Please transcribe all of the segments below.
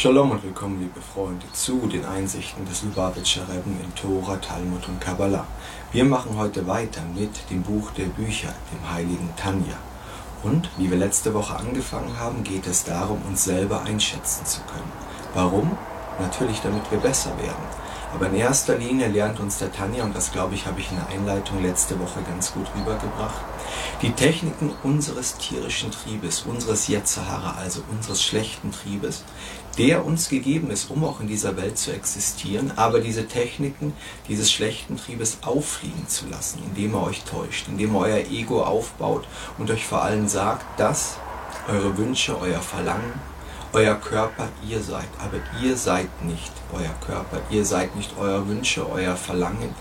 Shalom und willkommen, liebe Freunde, zu den Einsichten des Lubavitcher Rebben in Tora, Talmud und Kabbalah. Wir machen heute weiter mit dem Buch der Bücher, dem heiligen Tanja. Und, wie wir letzte Woche angefangen haben, geht es darum, uns selber einschätzen zu können. Warum? Natürlich, damit wir besser werden. Aber in erster Linie lernt uns der Tanja, und das glaube ich, habe ich in der Einleitung letzte Woche ganz gut rübergebracht, die Techniken unseres tierischen Triebes, unseres Yetzahara, also unseres schlechten Triebes, der uns gegeben ist, um auch in dieser Welt zu existieren, aber diese Techniken dieses schlechten Triebes auffliegen zu lassen, indem er euch täuscht, indem er euer Ego aufbaut und euch vor allem sagt, dass eure Wünsche, euer Verlangen, euer Körper ihr seid, aber ihr seid nicht euer Körper, ihr seid nicht euer Wünsche, euer Verlangen,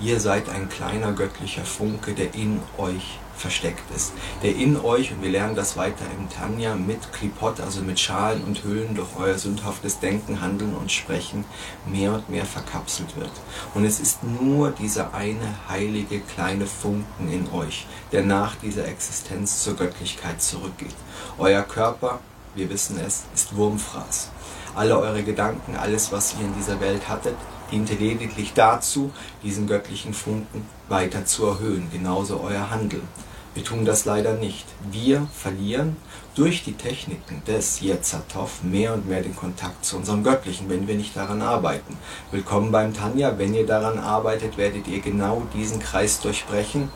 ihr seid ein kleiner göttlicher Funke, der in euch versteckt ist, der in euch, und wir lernen das weiter im Tanja, mit Klipot, also mit Schalen und Hüllen durch euer sündhaftes Denken, Handeln und Sprechen mehr und mehr verkapselt wird. Und es ist nur dieser eine heilige kleine Funken in euch, der nach dieser Existenz zur Göttlichkeit zurückgeht. Euer Körper wir wissen es, ist Wurmfraß. Alle eure Gedanken, alles, was ihr in dieser Welt hattet, diente lediglich dazu, diesen göttlichen Funken weiter zu erhöhen, genauso euer Handeln. Wir tun das leider nicht. Wir verlieren durch die Techniken des Yetzatov mehr und mehr den Kontakt zu unserem Göttlichen, wenn wir nicht daran arbeiten. Willkommen beim Tanja. Wenn ihr daran arbeitet, werdet ihr genau diesen Kreis durchbrechen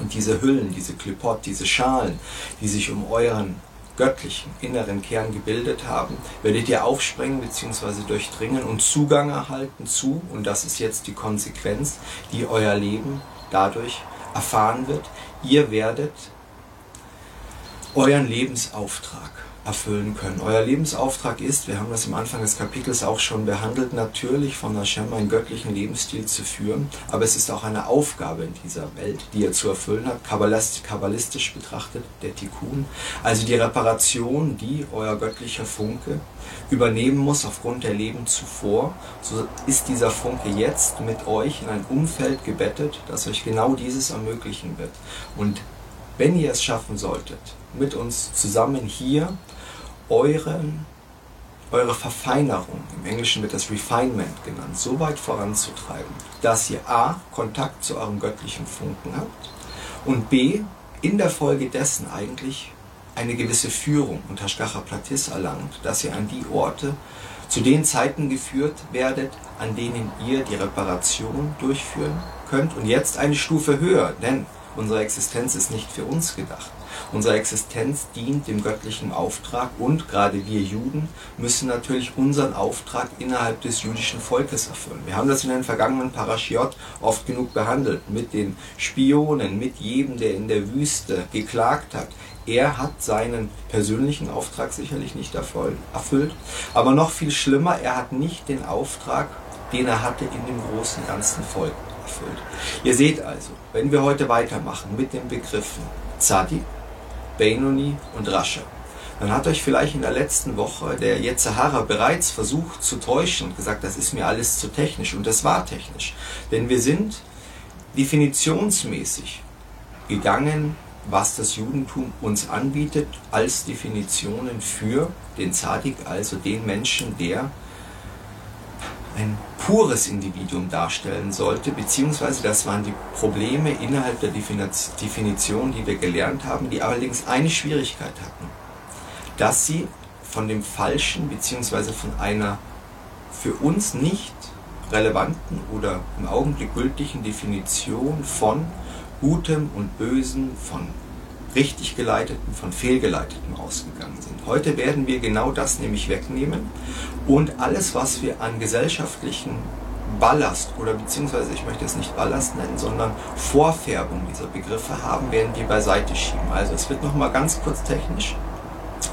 und diese Hüllen, diese Klipot, diese Schalen, die sich um euren göttlichen inneren Kern gebildet haben, werdet ihr aufspringen bzw. durchdringen und Zugang erhalten zu, und das ist jetzt die Konsequenz, die euer Leben dadurch erfahren wird, ihr werdet euren Lebensauftrag erfüllen können. Euer Lebensauftrag ist, wir haben das am Anfang des Kapitels auch schon behandelt, natürlich von Hashem einen göttlichen Lebensstil zu führen, aber es ist auch eine Aufgabe in dieser Welt, die ihr zu erfüllen habt, kabbalistisch betrachtet, der Tikkun, also die Reparation, die euer göttlicher Funke übernehmen muss aufgrund der Leben zuvor, so ist dieser Funke jetzt mit euch in ein Umfeld gebettet, das euch genau dieses ermöglichen wird. Und wenn ihr es schaffen solltet, mit uns zusammen hier euren, eure Verfeinerung, im Englischen wird das Refinement genannt, so weit voranzutreiben, dass ihr a. Kontakt zu eurem göttlichen Funken habt und b. in der Folge dessen eigentlich eine gewisse Führung Hashgacha Platis erlangt, dass ihr an die Orte zu den Zeiten geführt werdet, an denen ihr die Reparation durchführen könnt und jetzt eine Stufe höher, denn unsere Existenz ist nicht für uns gedacht. Unsere Existenz dient dem göttlichen Auftrag und gerade wir Juden müssen natürlich unseren Auftrag innerhalb des jüdischen Volkes erfüllen. Wir haben das in den vergangenen Parashiot oft genug behandelt mit den Spionen, mit jedem, der in der Wüste geklagt hat. Er hat seinen persönlichen Auftrag sicherlich nicht erfüllt, aber noch viel schlimmer, er hat nicht den Auftrag, den er hatte in dem großen ganzen Volk erfüllt. Ihr seht also, wenn wir heute weitermachen mit den Begriffen Zadi, Benoni und Rasche. Dann hat euch vielleicht in der letzten Woche der Yetzahara bereits versucht zu täuschen und gesagt, das ist mir alles zu technisch. Und das war technisch. Denn wir sind definitionsmäßig gegangen, was das Judentum uns anbietet, als Definitionen für den Zadik, also den Menschen, der ein pures Individuum darstellen sollte, beziehungsweise das waren die Probleme innerhalb der Definition, die wir gelernt haben, die allerdings eine Schwierigkeit hatten, dass sie von dem falschen, beziehungsweise von einer für uns nicht relevanten oder im Augenblick gültigen Definition von Gutem und Bösen, von richtig geleiteten, von fehlgeleiteten ausgegangen sind. Heute werden wir genau das nämlich wegnehmen und alles, was wir an gesellschaftlichen Ballast oder beziehungsweise ich möchte es nicht Ballast nennen, sondern Vorfärbung dieser Begriffe haben, werden wir beiseite schieben. Also es wird nochmal ganz kurz technisch,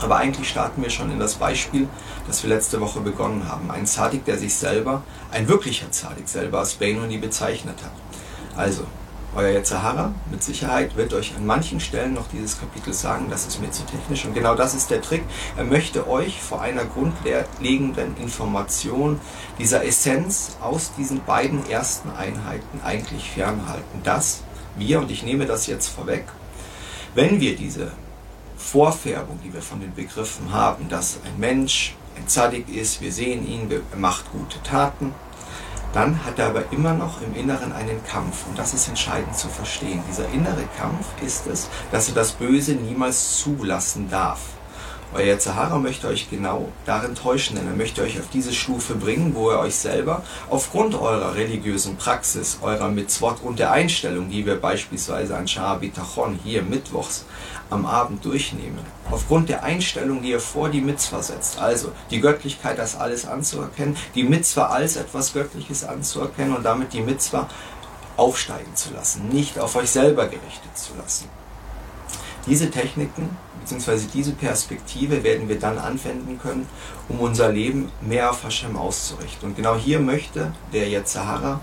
aber eigentlich starten wir schon in das Beispiel, das wir letzte Woche begonnen haben. Ein Zadik, der sich selber, ein wirklicher Zadik selber als Benoni bezeichnet hat. Also, euer Yetzahara mit Sicherheit wird euch an manchen Stellen noch dieses Kapitel sagen, das ist mir zu technisch. Und genau das ist der Trick. Er möchte euch vor einer grundlegenden Information dieser Essenz aus diesen beiden ersten Einheiten eigentlich fernhalten. Dass wir, und ich nehme das jetzt vorweg, wenn wir diese Vorfärbung, die wir von den Begriffen haben, dass ein Mensch, ein Zadik ist, wir sehen ihn, er macht gute Taten, dann hat er aber immer noch im Inneren einen Kampf. Und das ist entscheidend zu verstehen. Dieser innere Kampf ist es, dass er das Böse niemals zulassen darf. Euer Zahara möchte euch genau darin täuschen, denn er möchte euch auf diese Stufe bringen, wo er euch selber aufgrund eurer religiösen Praxis, eurer Mitzvot und der Einstellung, die wir beispielsweise an Shah Bitachon hier mittwochs am Abend durchnehmen, aufgrund der Einstellung, die ihr vor die Mitzvah setzt, also die Göttlichkeit als alles anzuerkennen, die Mitzvah als etwas Göttliches anzuerkennen und damit die Mitzvah aufsteigen zu lassen, nicht auf euch selber gerichtet zu lassen. Diese Techniken bzw. diese Perspektive werden wir dann anwenden können, um unser Leben mehr auf Hashem auszurichten. Und genau hier möchte der jetzt Sahara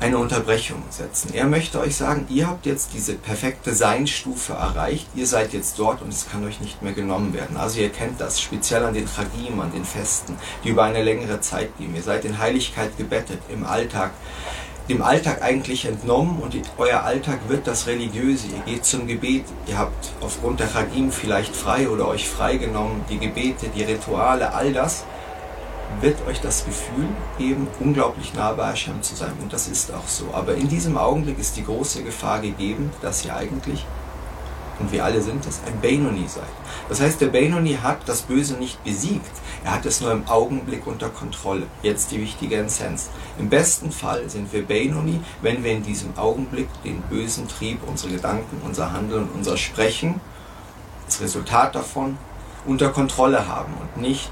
eine Unterbrechung setzen. Er möchte euch sagen, ihr habt jetzt diese perfekte Seinstufe erreicht, ihr seid jetzt dort und es kann euch nicht mehr genommen werden. Also ihr kennt das, speziell an den Tragim, an den Festen, die über eine längere Zeit gehen. Ihr seid in Heiligkeit gebettet, im Alltag dem Alltag eigentlich entnommen und euer Alltag wird das Religiöse. Ihr geht zum Gebet, ihr habt aufgrund der Chagim vielleicht frei oder euch freigenommen, die Gebete, die Rituale, all das wird euch das Gefühl geben, unglaublich nah bei Hashem zu sein. Und das ist auch so. Aber in diesem Augenblick ist die große Gefahr gegeben, dass ihr eigentlich und wir alle sind es, ein Benoni seid. Das heißt, der Benoni hat das Böse nicht besiegt, er hat es nur im Augenblick unter Kontrolle. Jetzt die wichtige Essenz. Im besten Fall sind wir Benoni, wenn wir in diesem Augenblick den bösen Trieb, unsere Gedanken, unser Handeln, unser Sprechen, das Resultat davon unter Kontrolle haben und nicht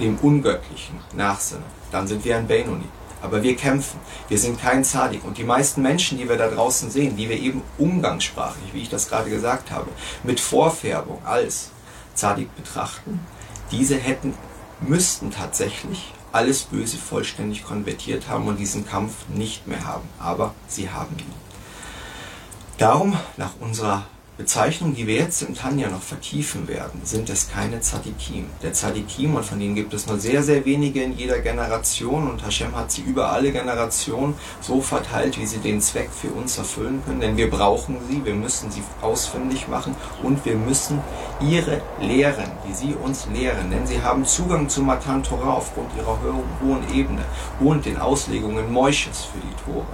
dem Ungöttlichen nachsinnen. Dann sind wir ein Benoni. Aber wir kämpfen. Wir sind kein Zadik. Und die meisten Menschen, die wir da draußen sehen, die wir eben umgangssprachlich, wie ich das gerade gesagt habe, mit Vorfärbung als Zadik betrachten, diese hätten, müssten tatsächlich alles Böse vollständig konvertiert haben und diesen Kampf nicht mehr haben. Aber sie haben ihn. Darum, nach unserer Bezeichnungen, die wir jetzt im Tanja noch vertiefen werden, sind es keine Tzadikim. Der Tzadikim, und von denen gibt es nur sehr, sehr wenige in jeder Generation, und Hashem hat sie über alle Generationen so verteilt, wie sie den Zweck für uns erfüllen können, denn wir brauchen sie, wir müssen sie ausfindig machen und wir müssen ihre Lehren, die sie uns lehren, denn sie haben Zugang zu Matan Torah aufgrund ihrer hohen Ebene und den Auslegungen Moisches für die Tora.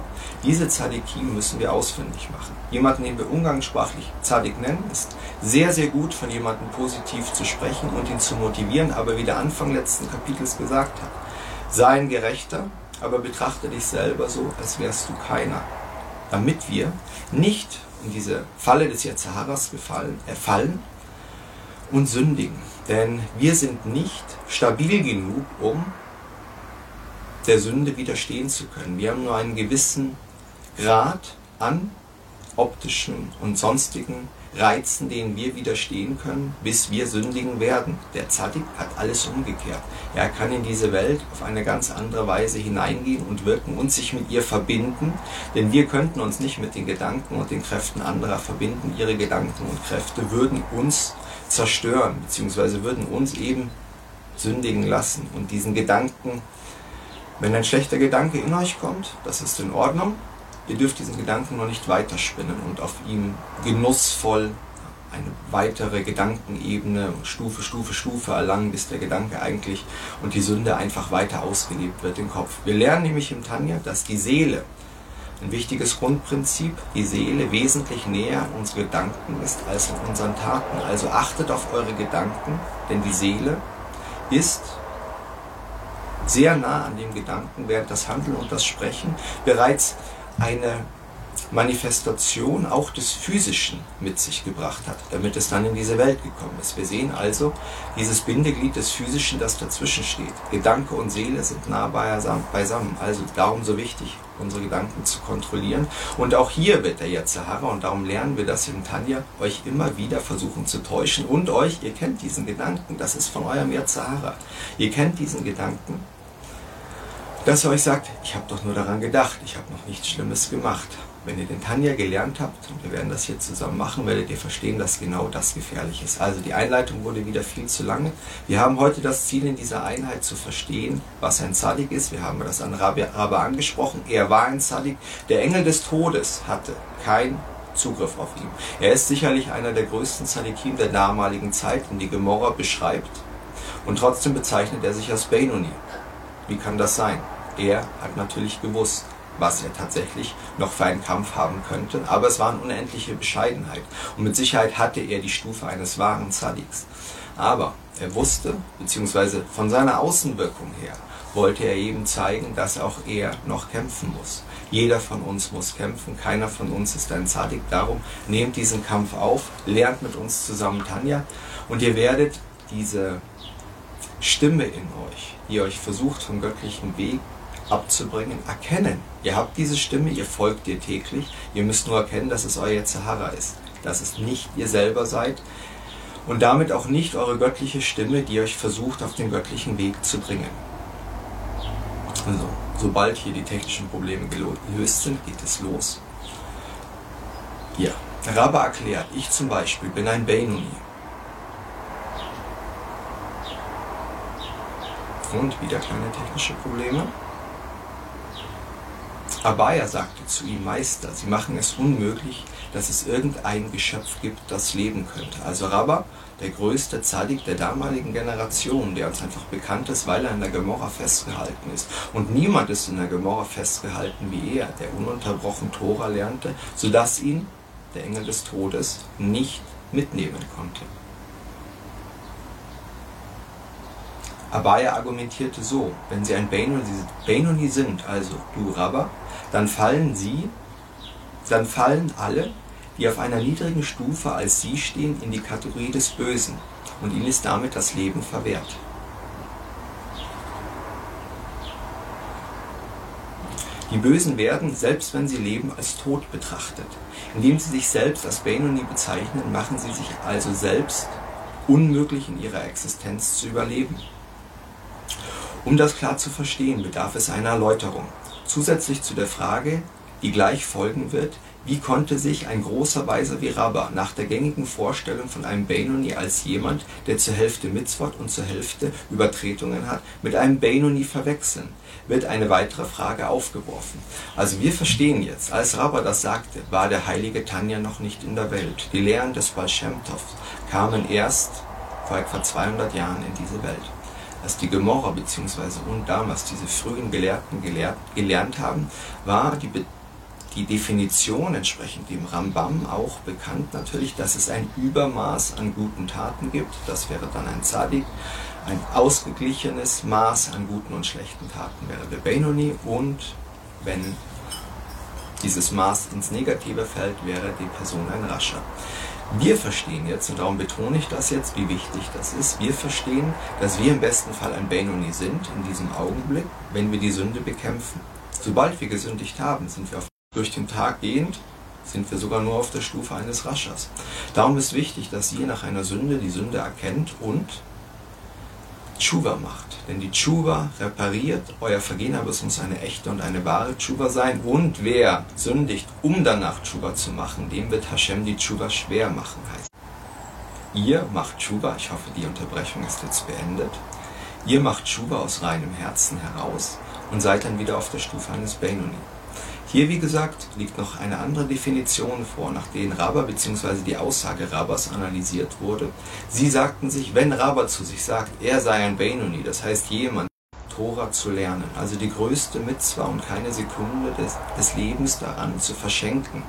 Diese Tzadikim müssen wir ausfindig machen. Jemanden, den wir umgangssprachlich Tzadik nennen, ist sehr, sehr gut von jemandem positiv zu sprechen und ihn zu motivieren, aber wie der Anfang letzten Kapitels gesagt hat, sei ein Gerechter, aber betrachte dich selber so, als wärst du keiner. Damit wir nicht in diese Falle des Yetzaharas gefallen, erfallen und sündigen. Denn wir sind nicht stabil genug, um der Sünde widerstehen zu können. Wir haben nur einen gewissen Grad an optischen und sonstigen Reizen, denen wir widerstehen können, bis wir sündigen werden. Der Zadik hat alles umgekehrt. Er kann in diese Welt auf eine ganz andere Weise hineingehen und wirken und sich mit ihr verbinden, denn wir könnten uns nicht mit den Gedanken und den Kräften anderer verbinden. Ihre Gedanken und Kräfte würden uns zerstören, beziehungsweise würden uns eben sündigen lassen und diesen Gedanken, wenn ein schlechter Gedanke in euch kommt, das ist in Ordnung, Ihr dürft diesen Gedanken noch nicht weiterspinnen und auf ihm genussvoll eine weitere Gedankenebene, Stufe, Stufe, Stufe erlangen, bis der Gedanke eigentlich und die Sünde einfach weiter ausgelebt wird im Kopf. Wir lernen nämlich im Tanja, dass die Seele, ein wichtiges Grundprinzip, die Seele wesentlich näher an unsere Gedanken ist als an unseren Taten. Also achtet auf eure Gedanken, denn die Seele ist sehr nah an dem Gedanken, während das Handeln und das Sprechen bereits eine Manifestation auch des Physischen mit sich gebracht hat, damit es dann in diese Welt gekommen ist. Wir sehen also dieses Bindeglied des Physischen, das dazwischen steht. Gedanke und Seele sind nah beisammen, also darum so wichtig, unsere Gedanken zu kontrollieren. Und auch hier wird der Sahara, und darum lernen wir das in Tanja, euch immer wieder versuchen zu täuschen. Und euch, ihr kennt diesen Gedanken, das ist von eurem Sahara. Ihr kennt diesen Gedanken, dass er euch sagt, ich habe doch nur daran gedacht, ich habe noch nichts Schlimmes gemacht. Wenn ihr den Tanja gelernt habt, und wir werden das hier zusammen machen, werdet ihr verstehen, dass genau das gefährlich ist. Also die Einleitung wurde wieder viel zu lange. Wir haben heute das Ziel in dieser Einheit zu verstehen, was ein Zadik ist. Wir haben das an Rabbi, Rabbi angesprochen. Er war ein Zadik. Der Engel des Todes hatte kein Zugriff auf ihn. Er ist sicherlich einer der größten Zadikim der damaligen Zeit, den die Gemorra beschreibt. Und trotzdem bezeichnet er sich als Benoni. Wie kann das sein? Er hat natürlich gewusst, was er tatsächlich noch für einen Kampf haben könnte, aber es war eine unendliche Bescheidenheit. Und mit Sicherheit hatte er die Stufe eines wahren Zadiks. Aber er wusste, beziehungsweise von seiner Außenwirkung her, wollte er eben zeigen, dass auch er noch kämpfen muss. Jeder von uns muss kämpfen, keiner von uns ist ein Zadik. Darum nehmt diesen Kampf auf, lernt mit uns zusammen Tanja und ihr werdet diese Stimme in euch, die euch versucht vom göttlichen Weg abzubringen, erkennen. Ihr habt diese Stimme, ihr folgt ihr täglich, ihr müsst nur erkennen, dass es euer Zahara ist, dass es nicht ihr selber seid und damit auch nicht eure göttliche Stimme, die euch versucht, auf den göttlichen Weg zu bringen. Also, sobald hier die technischen Probleme gelöst sind, geht es los. Hier, Rabba erklärt, ich zum Beispiel bin ein Beinoni. Und wieder kleine technische Probleme. Abaya sagte zu ihm, Meister, Sie machen es unmöglich, dass es irgendein Geschöpf gibt, das leben könnte. Also Rabba, der größte Zadik der damaligen Generation, der uns einfach bekannt ist, weil er in der Gemorra festgehalten ist. Und niemand ist in der Gemorra festgehalten wie er, der ununterbrochen Tora lernte, sodass ihn der Engel des Todes nicht mitnehmen konnte. Abaya argumentierte so, wenn sie ein Benoni sind, also du Rabba, dann fallen sie, dann fallen alle, die auf einer niedrigen Stufe als sie stehen, in die Kategorie des Bösen und ihnen ist damit das Leben verwehrt. Die Bösen werden, selbst wenn sie leben, als tot betrachtet. Indem sie sich selbst als Benoni bezeichnen, machen sie sich also selbst unmöglich in ihrer Existenz zu überleben. Um das klar zu verstehen, bedarf es einer Erläuterung. Zusätzlich zu der Frage, die gleich folgen wird, wie konnte sich ein großer Weiser wie Rabba nach der gängigen Vorstellung von einem Benoni als jemand, der zur Hälfte Mitzvot und zur Hälfte Übertretungen hat, mit einem Benoni verwechseln? Wird eine weitere Frage aufgeworfen. Also wir verstehen jetzt, als Rabba das sagte, war der heilige Tanja noch nicht in der Welt. Die Lehren des Tov kamen erst vor etwa 200 Jahren in diese Welt was die Gemorra bzw. und damals diese frühen Gelehrten gelehrt, gelernt haben, war die, die Definition entsprechend dem Rambam auch bekannt natürlich, dass es ein Übermaß an guten Taten gibt. Das wäre dann ein Zadik. Ein ausgeglichenes Maß an guten und schlechten Taten wäre der Benoni und wenn dieses Maß ins Negative fällt, wäre die Person ein Rascher. Wir verstehen jetzt, und darum betone ich das jetzt, wie wichtig das ist, wir verstehen, dass wir im besten Fall ein Benoni sind in diesem Augenblick, wenn wir die Sünde bekämpfen. Sobald wir gesündigt haben, sind wir auf, durch den Tag gehend, sind wir sogar nur auf der Stufe eines Raschers. Darum ist wichtig, dass ihr nach einer Sünde die Sünde erkennt und Tshuva macht. Denn die Tshuva repariert euer Vergehen, aber es muss eine echte und eine wahre Tshuva sein. Und wer sündigt, um danach Tshuva zu machen, dem wird Hashem die Tshuva schwer machen, heißt. Ihr macht Tshuva, ich hoffe, die Unterbrechung ist jetzt beendet. Ihr macht Tshuva aus reinem Herzen heraus und seid dann wieder auf der Stufe eines Benoni. Hier, wie gesagt, liegt noch eine andere Definition vor, nach denen Rabba bzw. die Aussage Rabbas analysiert wurde. Sie sagten sich, wenn Rabba zu sich sagt, er sei ein Benoni, das heißt jemand, Tora zu lernen, also die größte Mitzwa und keine Sekunde des, des Lebens daran zu verschenken.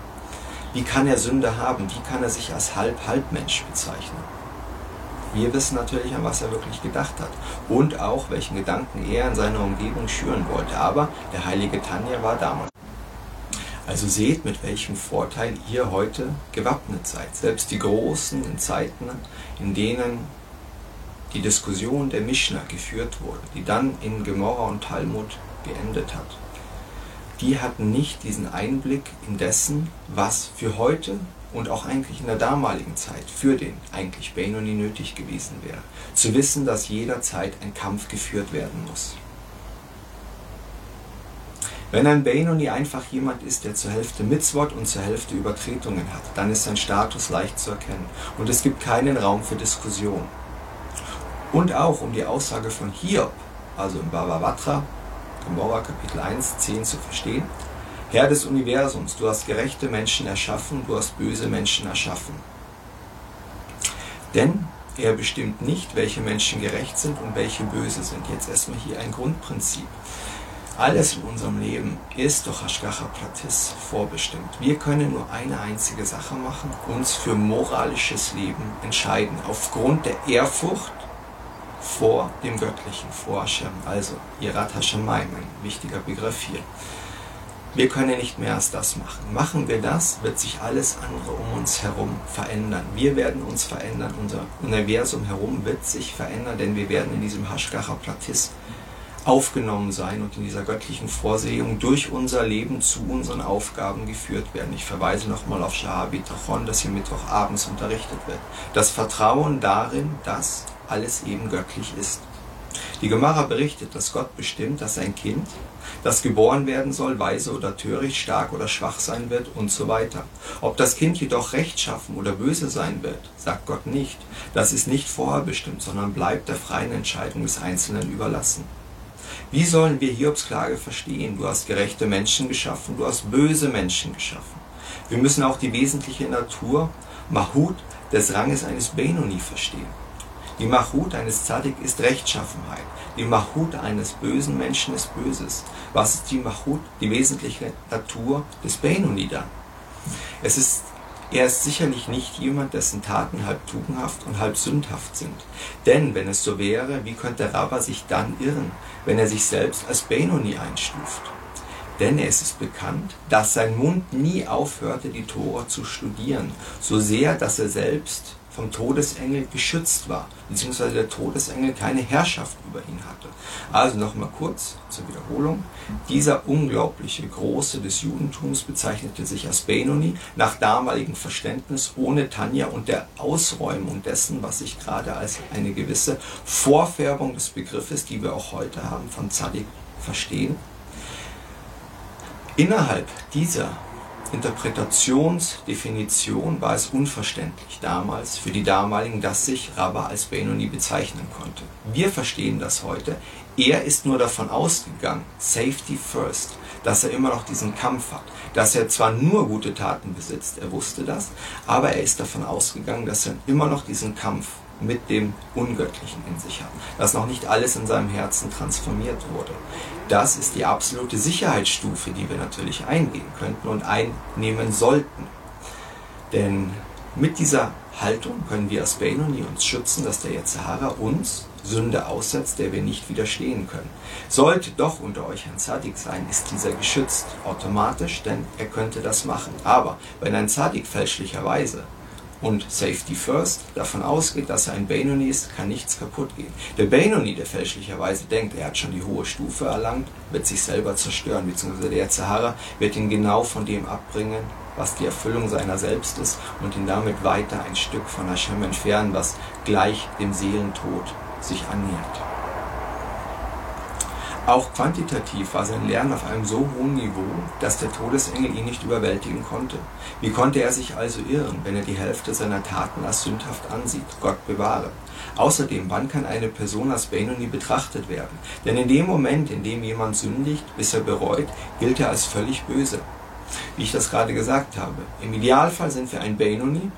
Wie kann er Sünde haben? Wie kann er sich als Halb-Halbmensch bezeichnen? Wir wissen natürlich, an was er wirklich gedacht hat und auch, welchen Gedanken er in seiner Umgebung schüren wollte. Aber der heilige Tanja war damals. Also seht, mit welchem Vorteil ihr heute gewappnet seid. Selbst die Großen in Zeiten, in denen die Diskussion der Mishnah geführt wurde, die dann in Gemorra und Talmud geendet hat, die hatten nicht diesen Einblick in dessen, was für heute und auch eigentlich in der damaligen Zeit für den eigentlich Benoni nötig gewesen wäre. Zu wissen, dass jederzeit ein Kampf geführt werden muss. Wenn ein Benoni einfach jemand ist, der zur Hälfte Mitzvot und zur Hälfte Übertretungen hat, dann ist sein Status leicht zu erkennen und es gibt keinen Raum für Diskussion. Und auch um die Aussage von Hiob, also im Bhavavatra, Gemora Kapitel 1, 10 zu verstehen, Herr des Universums, du hast gerechte Menschen erschaffen, du hast böse Menschen erschaffen. Denn er bestimmt nicht, welche Menschen gerecht sind und welche böse sind. Jetzt erstmal hier ein Grundprinzip. Alles in unserem Leben ist durch Hashgacha Pratis vorbestimmt. Wir können nur eine einzige Sache machen, uns für moralisches Leben entscheiden, aufgrund der Ehrfurcht vor dem Göttlichen, vor Hashem, also Irat Hashemayim, ein wichtiger Begriff hier. Wir können nicht mehr als das machen. Machen wir das, wird sich alles andere um uns herum verändern. Wir werden uns verändern, unser Universum herum wird sich verändern, denn wir werden in diesem Hashgacha Pratis aufgenommen sein und in dieser göttlichen Vorsehung durch unser Leben zu unseren Aufgaben geführt werden. Ich verweise nochmal auf Shahabitachon, das hier Mittwochabends unterrichtet wird. Das Vertrauen darin, dass alles eben göttlich ist. Die Gemara berichtet, dass Gott bestimmt, dass ein Kind, das geboren werden soll, weise oder töricht, stark oder schwach sein wird und so weiter. Ob das Kind jedoch rechtschaffen oder böse sein wird, sagt Gott nicht. Das ist nicht vorher bestimmt, sondern bleibt der freien Entscheidung des Einzelnen überlassen. Wie sollen wir Hiobs Klage verstehen? Du hast gerechte Menschen geschaffen, du hast böse Menschen geschaffen. Wir müssen auch die wesentliche Natur, Mahut, des Ranges eines Benoni verstehen. Die Mahut eines Zadik ist Rechtschaffenheit. Die Mahut eines bösen Menschen ist Böses. Was ist die Mahut, die wesentliche Natur des Benoni dann? Es ist er ist sicherlich nicht jemand, dessen Taten halb tugendhaft und halb sündhaft sind. Denn wenn es so wäre, wie könnte Rabba sich dann irren, wenn er sich selbst als Benoni einstuft? Denn es ist bekannt, dass sein Mund nie aufhörte, die Tora zu studieren, so sehr, dass er selbst vom Todesengel geschützt war, beziehungsweise der Todesengel keine Herrschaft über ihn hatte. Also nochmal kurz zur Wiederholung. Dieser unglaubliche Große des Judentums bezeichnete sich als Benoni nach damaligem Verständnis ohne Tanja und der Ausräumung dessen, was ich gerade als eine gewisse Vorfärbung des Begriffes, die wir auch heute haben, von Zadik verstehen. Innerhalb dieser Interpretationsdefinition war es unverständlich damals für die damaligen, dass sich Rabba als Benoni bezeichnen konnte. Wir verstehen das heute. Er ist nur davon ausgegangen, Safety First, dass er immer noch diesen Kampf hat, dass er zwar nur gute Taten besitzt, er wusste das, aber er ist davon ausgegangen, dass er immer noch diesen Kampf mit dem Ungöttlichen in sich hat, dass noch nicht alles in seinem Herzen transformiert wurde. Das ist die absolute Sicherheitsstufe, die wir natürlich eingehen könnten und einnehmen sollten. Denn mit dieser Haltung können wir als Benoni uns schützen, dass der Yetzirah uns Sünde aussetzt, der wir nicht widerstehen können. Sollte doch unter euch ein Zadik sein, ist dieser geschützt automatisch, denn er könnte das machen. Aber wenn ein Zadik fälschlicherweise und Safety First davon ausgeht, dass er ein Benoni ist, kann nichts kaputt gehen. Der Benoni, der fälschlicherweise denkt, er hat schon die hohe Stufe erlangt, wird sich selber zerstören, beziehungsweise der Zahara wird ihn genau von dem abbringen, was die Erfüllung seiner selbst ist und ihn damit weiter ein Stück von Hashem entfernen, was gleich dem Seelentod sich annähert. Auch quantitativ war sein Lernen auf einem so hohen Niveau, dass der Todesengel ihn nicht überwältigen konnte. Wie konnte er sich also irren, wenn er die Hälfte seiner Taten als sündhaft ansieht? Gott bewahre. Außerdem, wann kann eine Person als Benoni betrachtet werden? Denn in dem Moment, in dem jemand sündigt, bis er bereut, gilt er als völlig böse. Wie ich das gerade gesagt habe. Im Idealfall sind wir ein Benoni.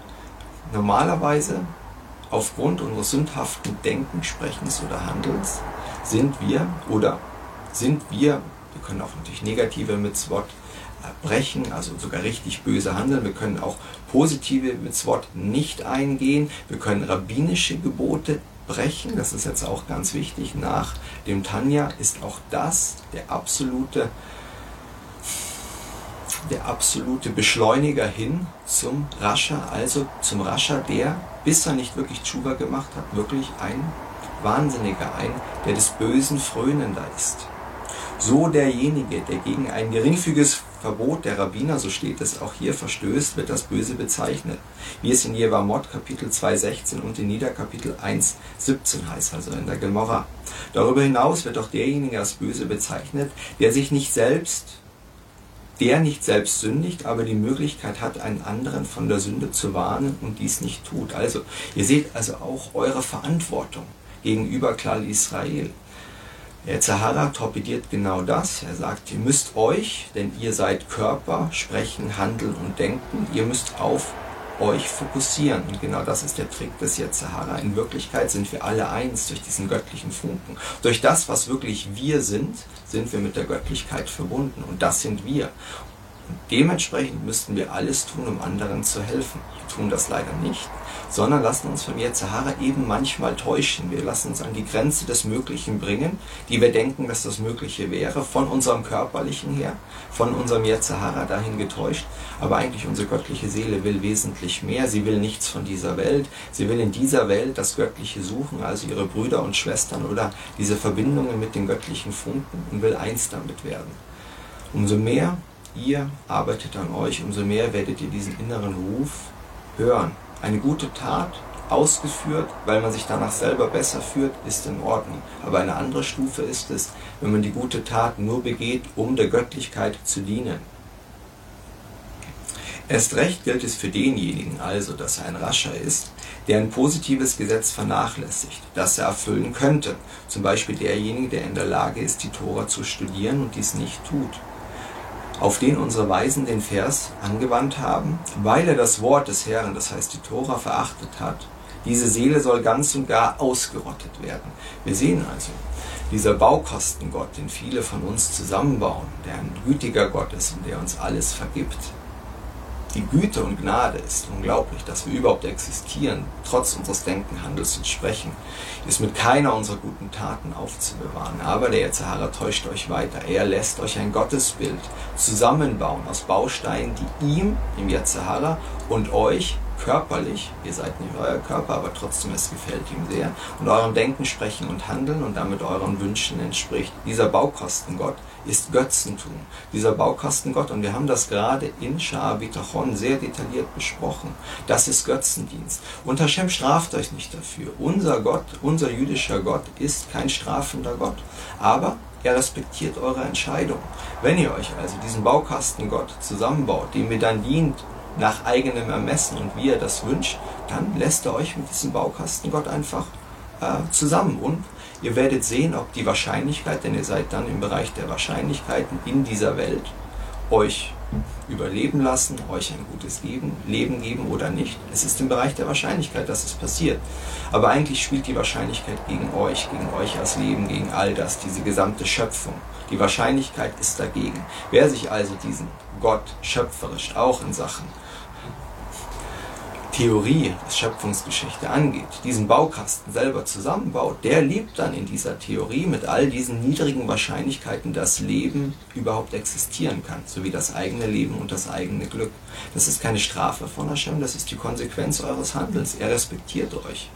Normalerweise, aufgrund unseres sündhaften Denkens, Sprechens oder Handelns, sind wir oder sind wir, wir können auch natürlich negative Mitzvot äh, brechen, also sogar richtig böse handeln. Wir können auch positive Mitzvot nicht eingehen. Wir können rabbinische Gebote brechen. Das ist jetzt auch ganz wichtig. Nach dem Tanja ist auch das der absolute der absolute Beschleuniger hin zum Rascher, also zum Rascher, der, bis er nicht wirklich Tschuva gemacht hat, wirklich ein Wahnsinniger, ein, der des Bösen frönender ist. So derjenige, der gegen ein geringfügiges Verbot der Rabbiner, so steht es auch hier, verstößt, wird das Böse bezeichnet. Wie es in Jevamot Kapitel 2,16 und in Nieder Kapitel 1,17 heißt, also in der Gemorra. Darüber hinaus wird auch derjenige als Böse bezeichnet, der sich nicht selbst der nicht selbst sündigt, aber die Möglichkeit hat, einen anderen von der Sünde zu warnen und dies nicht tut. Also, ihr seht also auch eure Verantwortung gegenüber Klal Israel. Der Zahara torpediert genau das. Er sagt, ihr müsst euch, denn ihr seid Körper, Sprechen, Handeln und Denken, ihr müsst auf euch fokussieren. Und genau das ist der Trick des Yetzirah. In Wirklichkeit sind wir alle eins durch diesen göttlichen Funken. Durch das, was wirklich wir sind, sind wir mit der Göttlichkeit verbunden. Und das sind wir. Dementsprechend müssten wir alles tun, um anderen zu helfen. Wir tun das leider nicht, sondern lassen uns von Yetzirah eben manchmal täuschen. Wir lassen uns an die Grenze des Möglichen bringen, die wir denken, dass das Mögliche wäre, von unserem Körperlichen her, von unserem Yetzirah dahin getäuscht. Aber eigentlich unsere göttliche Seele will wesentlich mehr. Sie will nichts von dieser Welt. Sie will in dieser Welt das Göttliche suchen, also ihre Brüder und Schwestern oder diese Verbindungen mit den göttlichen Funken und will eins damit werden. Umso mehr ihr arbeitet an euch, umso mehr werdet ihr diesen inneren Ruf hören eine gute Tat ausgeführt, weil man sich danach selber besser fühlt, ist in Ordnung. Aber eine andere Stufe ist es, wenn man die gute Tat nur begeht, um der Göttlichkeit zu dienen. Erst recht gilt es für denjenigen also, dass er ein Rascher ist, der ein positives Gesetz vernachlässigt, das er erfüllen könnte. Zum Beispiel derjenige, der in der Lage ist, die Tora zu studieren und dies nicht tut auf den unsere Weisen den Vers angewandt haben, weil er das Wort des Herrn, das heißt die Tora, verachtet hat. Diese Seele soll ganz und gar ausgerottet werden. Wir sehen also, dieser Baukostengott, den viele von uns zusammenbauen, der ein gütiger Gott ist und der uns alles vergibt, die Güte und Gnade ist unglaublich, dass wir überhaupt existieren, trotz unseres Denken, Handels und Sprechen, ist mit keiner unserer guten Taten aufzubewahren. Aber der Zahara täuscht euch weiter. Er lässt euch ein Gottesbild zusammenbauen aus Bausteinen, die ihm, im Yetzahara, und euch körperlich, ihr seid nicht euer Körper, aber trotzdem es gefällt ihm sehr, und eurem Denken, Sprechen und Handeln und damit euren Wünschen entspricht. Dieser Baukostengott ist Götzentum. Dieser Baukostengott, und wir haben das gerade in Shah Bitachon sehr detailliert besprochen, das ist Götzendienst. Und Hashem straft euch nicht dafür. Unser Gott, unser jüdischer Gott ist kein strafender Gott. Aber er respektiert eure Entscheidung. Wenn ihr euch also diesen Baukastengott zusammenbaut, dem ihr dann dient nach eigenem Ermessen und wie er das wünscht, dann lässt er euch mit diesem Baukastengott einfach äh, zusammen. Und ihr werdet sehen, ob die Wahrscheinlichkeit, denn ihr seid dann im Bereich der Wahrscheinlichkeiten in dieser Welt, euch überleben lassen, euch ein gutes Leben, Leben geben oder nicht. Es ist im Bereich der Wahrscheinlichkeit, dass es passiert. Aber eigentlich spielt die Wahrscheinlichkeit gegen euch, gegen euch als Leben, gegen all das, diese gesamte Schöpfung. Die Wahrscheinlichkeit ist dagegen. Wer sich also diesen Gott schöpferisch auch in Sachen Theorie, was Schöpfungsgeschichte angeht, diesen Baukasten selber zusammenbaut, der lebt dann in dieser Theorie mit all diesen niedrigen Wahrscheinlichkeiten, dass Leben überhaupt existieren kann, sowie das eigene Leben und das eigene Glück. Das ist keine Strafe von Hashem, das ist die Konsequenz eures Handelns. Er respektiert euch.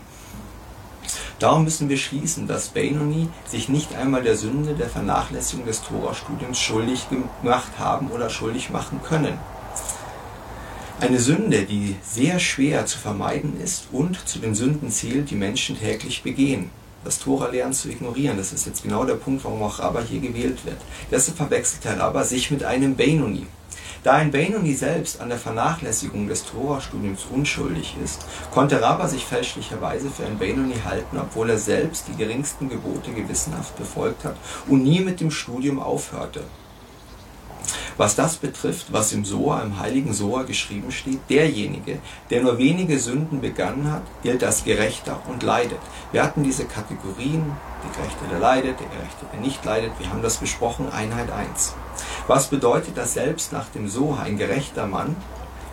Darum müssen wir schließen, dass Benoni sich nicht einmal der Sünde der Vernachlässigung des Tora-Studiums schuldig gemacht haben oder schuldig machen können. Eine Sünde, die sehr schwer zu vermeiden ist und zu den Sünden zählt, die Menschen täglich begehen. Das Tora-Lernen zu ignorieren, das ist jetzt genau der Punkt, warum auch Rabba hier gewählt wird. Deshalb verwechselt Herr Rabba sich mit einem Benoni. Da ein Benoni selbst an der Vernachlässigung des Tora-Studiums unschuldig ist, konnte Rabba sich fälschlicherweise für ein Benoni halten, obwohl er selbst die geringsten Gebote gewissenhaft befolgt hat und nie mit dem Studium aufhörte. Was das betrifft, was im Soa, im heiligen Soa geschrieben steht, derjenige, der nur wenige Sünden begangen hat, gilt als Gerechter und leidet. Wir hatten diese Kategorien, der Gerechte, der leidet, der Gerechte, der nicht leidet, wir haben das besprochen, Einheit 1. Was bedeutet das selbst nach dem Soha, ein gerechter Mann,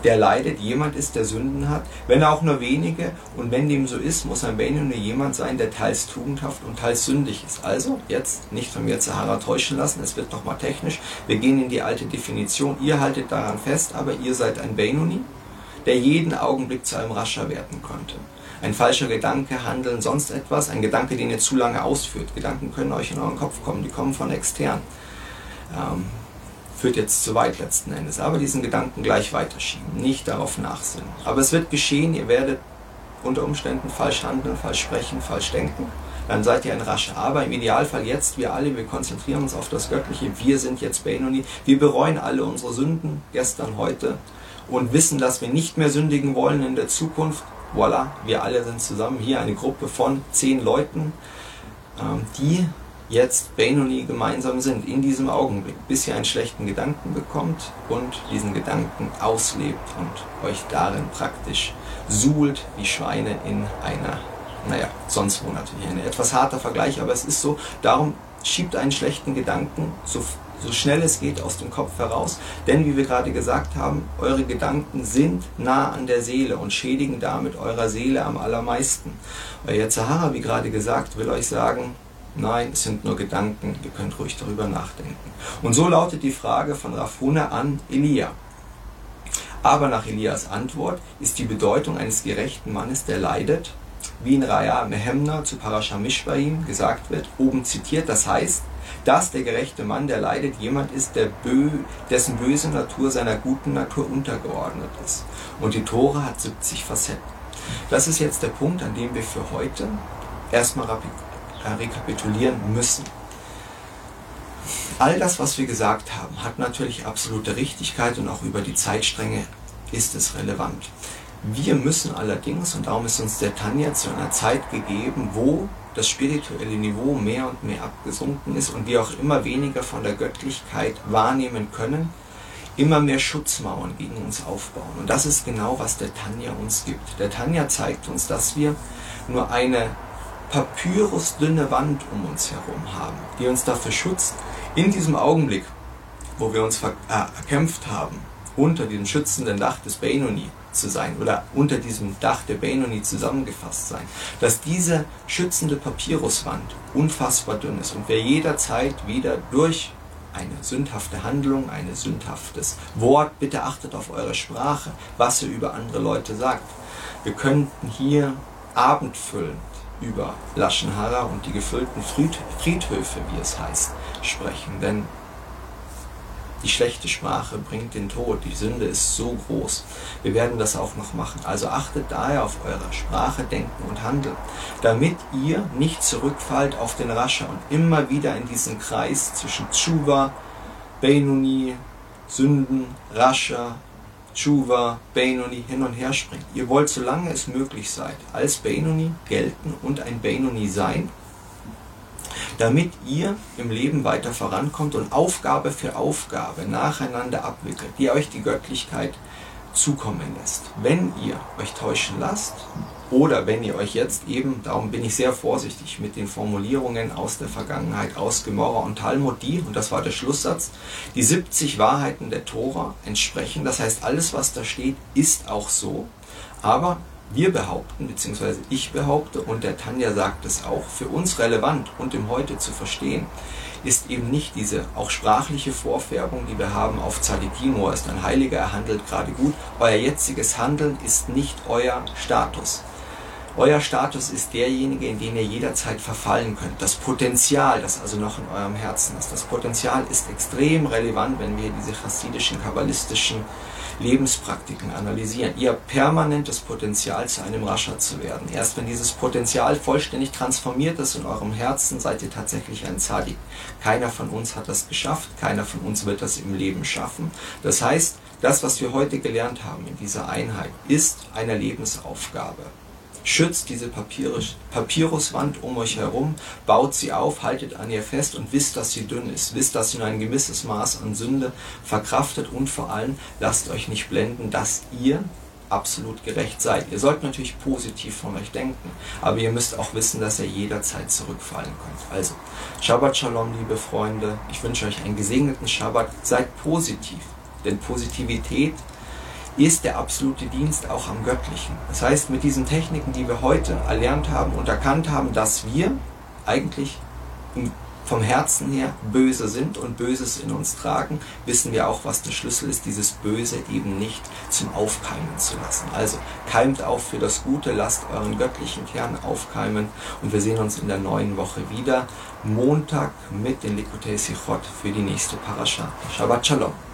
der leidet, jemand ist, der Sünden hat, wenn auch nur wenige. Und wenn dem so ist, muss ein Benjamin jemand sein, der teils tugendhaft und teils sündig ist. Also, jetzt nicht von mir Zahara täuschen lassen, es wird nochmal technisch. Wir gehen in die alte Definition. Ihr haltet daran fest, aber ihr seid ein Benoni, der jeden Augenblick zu einem Rascher werden konnte. Ein falscher Gedanke, Handeln, sonst etwas, ein Gedanke, den ihr zu lange ausführt. Gedanken können euch in euren Kopf kommen, die kommen von extern. Ähm, führt jetzt zu weit letzten Endes. Aber diesen Gedanken gleich weiterschieben, nicht darauf nachsinnen. Aber es wird geschehen, ihr werdet unter Umständen falsch handeln, falsch sprechen, falsch denken. Dann seid ihr ein rascher. Aber im Idealfall jetzt, wir alle, wir konzentrieren uns auf das Göttliche. Wir sind jetzt Benoni. Wir bereuen alle unsere Sünden, gestern, heute, und wissen, dass wir nicht mehr sündigen wollen in der Zukunft. Voila, wir alle sind zusammen hier eine Gruppe von zehn Leuten, ähm, die jetzt Benoni gemeinsam sind, in diesem Augenblick, bis ihr einen schlechten Gedanken bekommt und diesen Gedanken auslebt und euch darin praktisch suhlt wie Schweine in einer, naja, sonst wo natürlich ein etwas harter Vergleich, aber es ist so, darum schiebt einen schlechten Gedanken so, so schnell es geht aus dem Kopf heraus, denn wie wir gerade gesagt haben, eure Gedanken sind nah an der Seele und schädigen damit eurer Seele am allermeisten. Euer Zahara, wie gerade gesagt, will euch sagen, Nein, es sind nur Gedanken, ihr könnt ruhig darüber nachdenken. Und so lautet die Frage von Rafuna an Elia. Aber nach Elias Antwort ist die Bedeutung eines gerechten Mannes, der leidet, wie in Raya Mehemna zu Parasha Mishpaim gesagt wird, oben zitiert, das heißt, dass der gerechte Mann, der leidet, jemand ist, der bö dessen böse Natur seiner guten Natur untergeordnet ist. Und die Tore hat 70 Facetten. Das ist jetzt der Punkt, an dem wir für heute erstmal rekapitulieren müssen. All das, was wir gesagt haben, hat natürlich absolute Richtigkeit und auch über die Zeitstränge ist es relevant. Wir müssen allerdings, und darum ist uns der Tanja zu einer Zeit gegeben, wo das spirituelle Niveau mehr und mehr abgesunken ist und wir auch immer weniger von der Göttlichkeit wahrnehmen können, immer mehr Schutzmauern gegen uns aufbauen. Und das ist genau, was der Tanja uns gibt. Der Tanja zeigt uns, dass wir nur eine papyrusdünne Wand um uns herum haben, die uns dafür schützt, in diesem Augenblick, wo wir uns erkämpft haben, unter diesem schützenden Dach des Benoni zu sein oder unter diesem Dach der Benoni zusammengefasst sein, dass diese schützende Papyruswand unfassbar dünn ist und wir jederzeit wieder durch eine sündhafte Handlung, ein sündhaftes Wort, bitte achtet auf eure Sprache, was ihr über andere Leute sagt. Wir könnten hier Abend füllen über Laschenhara und die gefüllten Friedhöfe, wie es heißt, sprechen. Denn die schlechte Sprache bringt den Tod. Die Sünde ist so groß. Wir werden das auch noch machen. Also achtet daher auf eure Sprache, Denken und Handeln, damit ihr nicht zurückfallt auf den Rascher und immer wieder in diesen Kreis zwischen Tshuva, Benuni, Sünden, Rascher, Tshuva, Benoni hin und her springt. Ihr wollt, solange es möglich seid, als Benoni gelten und ein Benoni sein, damit ihr im Leben weiter vorankommt und Aufgabe für Aufgabe nacheinander abwickelt, die euch die Göttlichkeit zukommen lässt. Wenn ihr euch täuschen lasst oder wenn ihr euch jetzt eben, darum bin ich sehr vorsichtig mit den Formulierungen aus der Vergangenheit, aus Gemorra und Talmud, die, und das war der Schlusssatz, die 70 Wahrheiten der Tora entsprechen. Das heißt, alles, was da steht, ist auch so. Aber wir behaupten, beziehungsweise ich behaupte, und der Tanja sagt es auch, für uns relevant und im Heute zu verstehen, ist eben nicht diese auch sprachliche Vorfärbung, die wir haben auf Zadikimo, ist ein Heiliger, er handelt gerade gut. Euer jetziges Handeln ist nicht euer Status. Euer Status ist derjenige, in den ihr jederzeit verfallen könnt. Das Potenzial, das also noch in eurem Herzen ist, das Potenzial ist extrem relevant, wenn wir diese chassidischen, kabbalistischen Lebenspraktiken analysieren. Ihr permanentes Potenzial zu einem Rascher zu werden. Erst wenn dieses Potenzial vollständig transformiert ist in eurem Herzen, seid ihr tatsächlich ein Zadik. Keiner von uns hat das geschafft, keiner von uns wird das im Leben schaffen. Das heißt, das, was wir heute gelernt haben in dieser Einheit, ist eine Lebensaufgabe. Schützt diese Papyrus, Papyruswand um euch herum, baut sie auf, haltet an ihr fest und wisst, dass sie dünn ist. Wisst, dass sie nur ein gewisses Maß an Sünde verkraftet und vor allem lasst euch nicht blenden, dass ihr absolut gerecht seid. Ihr sollt natürlich positiv von euch denken, aber ihr müsst auch wissen, dass ihr jederzeit zurückfallen könnt. Also, Shabbat Shalom, liebe Freunde. Ich wünsche euch einen gesegneten Shabbat. Seid positiv, denn Positivität ist der absolute Dienst auch am Göttlichen. Das heißt, mit diesen Techniken, die wir heute erlernt haben und erkannt haben, dass wir eigentlich vom Herzen her böse sind und Böses in uns tragen, wissen wir auch, was der Schlüssel ist, dieses Böse eben nicht zum Aufkeimen zu lassen. Also keimt auf für das Gute, lasst euren göttlichen Kern aufkeimen und wir sehen uns in der neuen Woche wieder. Montag mit den Likutei Sichot für die nächste Parascha. Shabbat Shalom.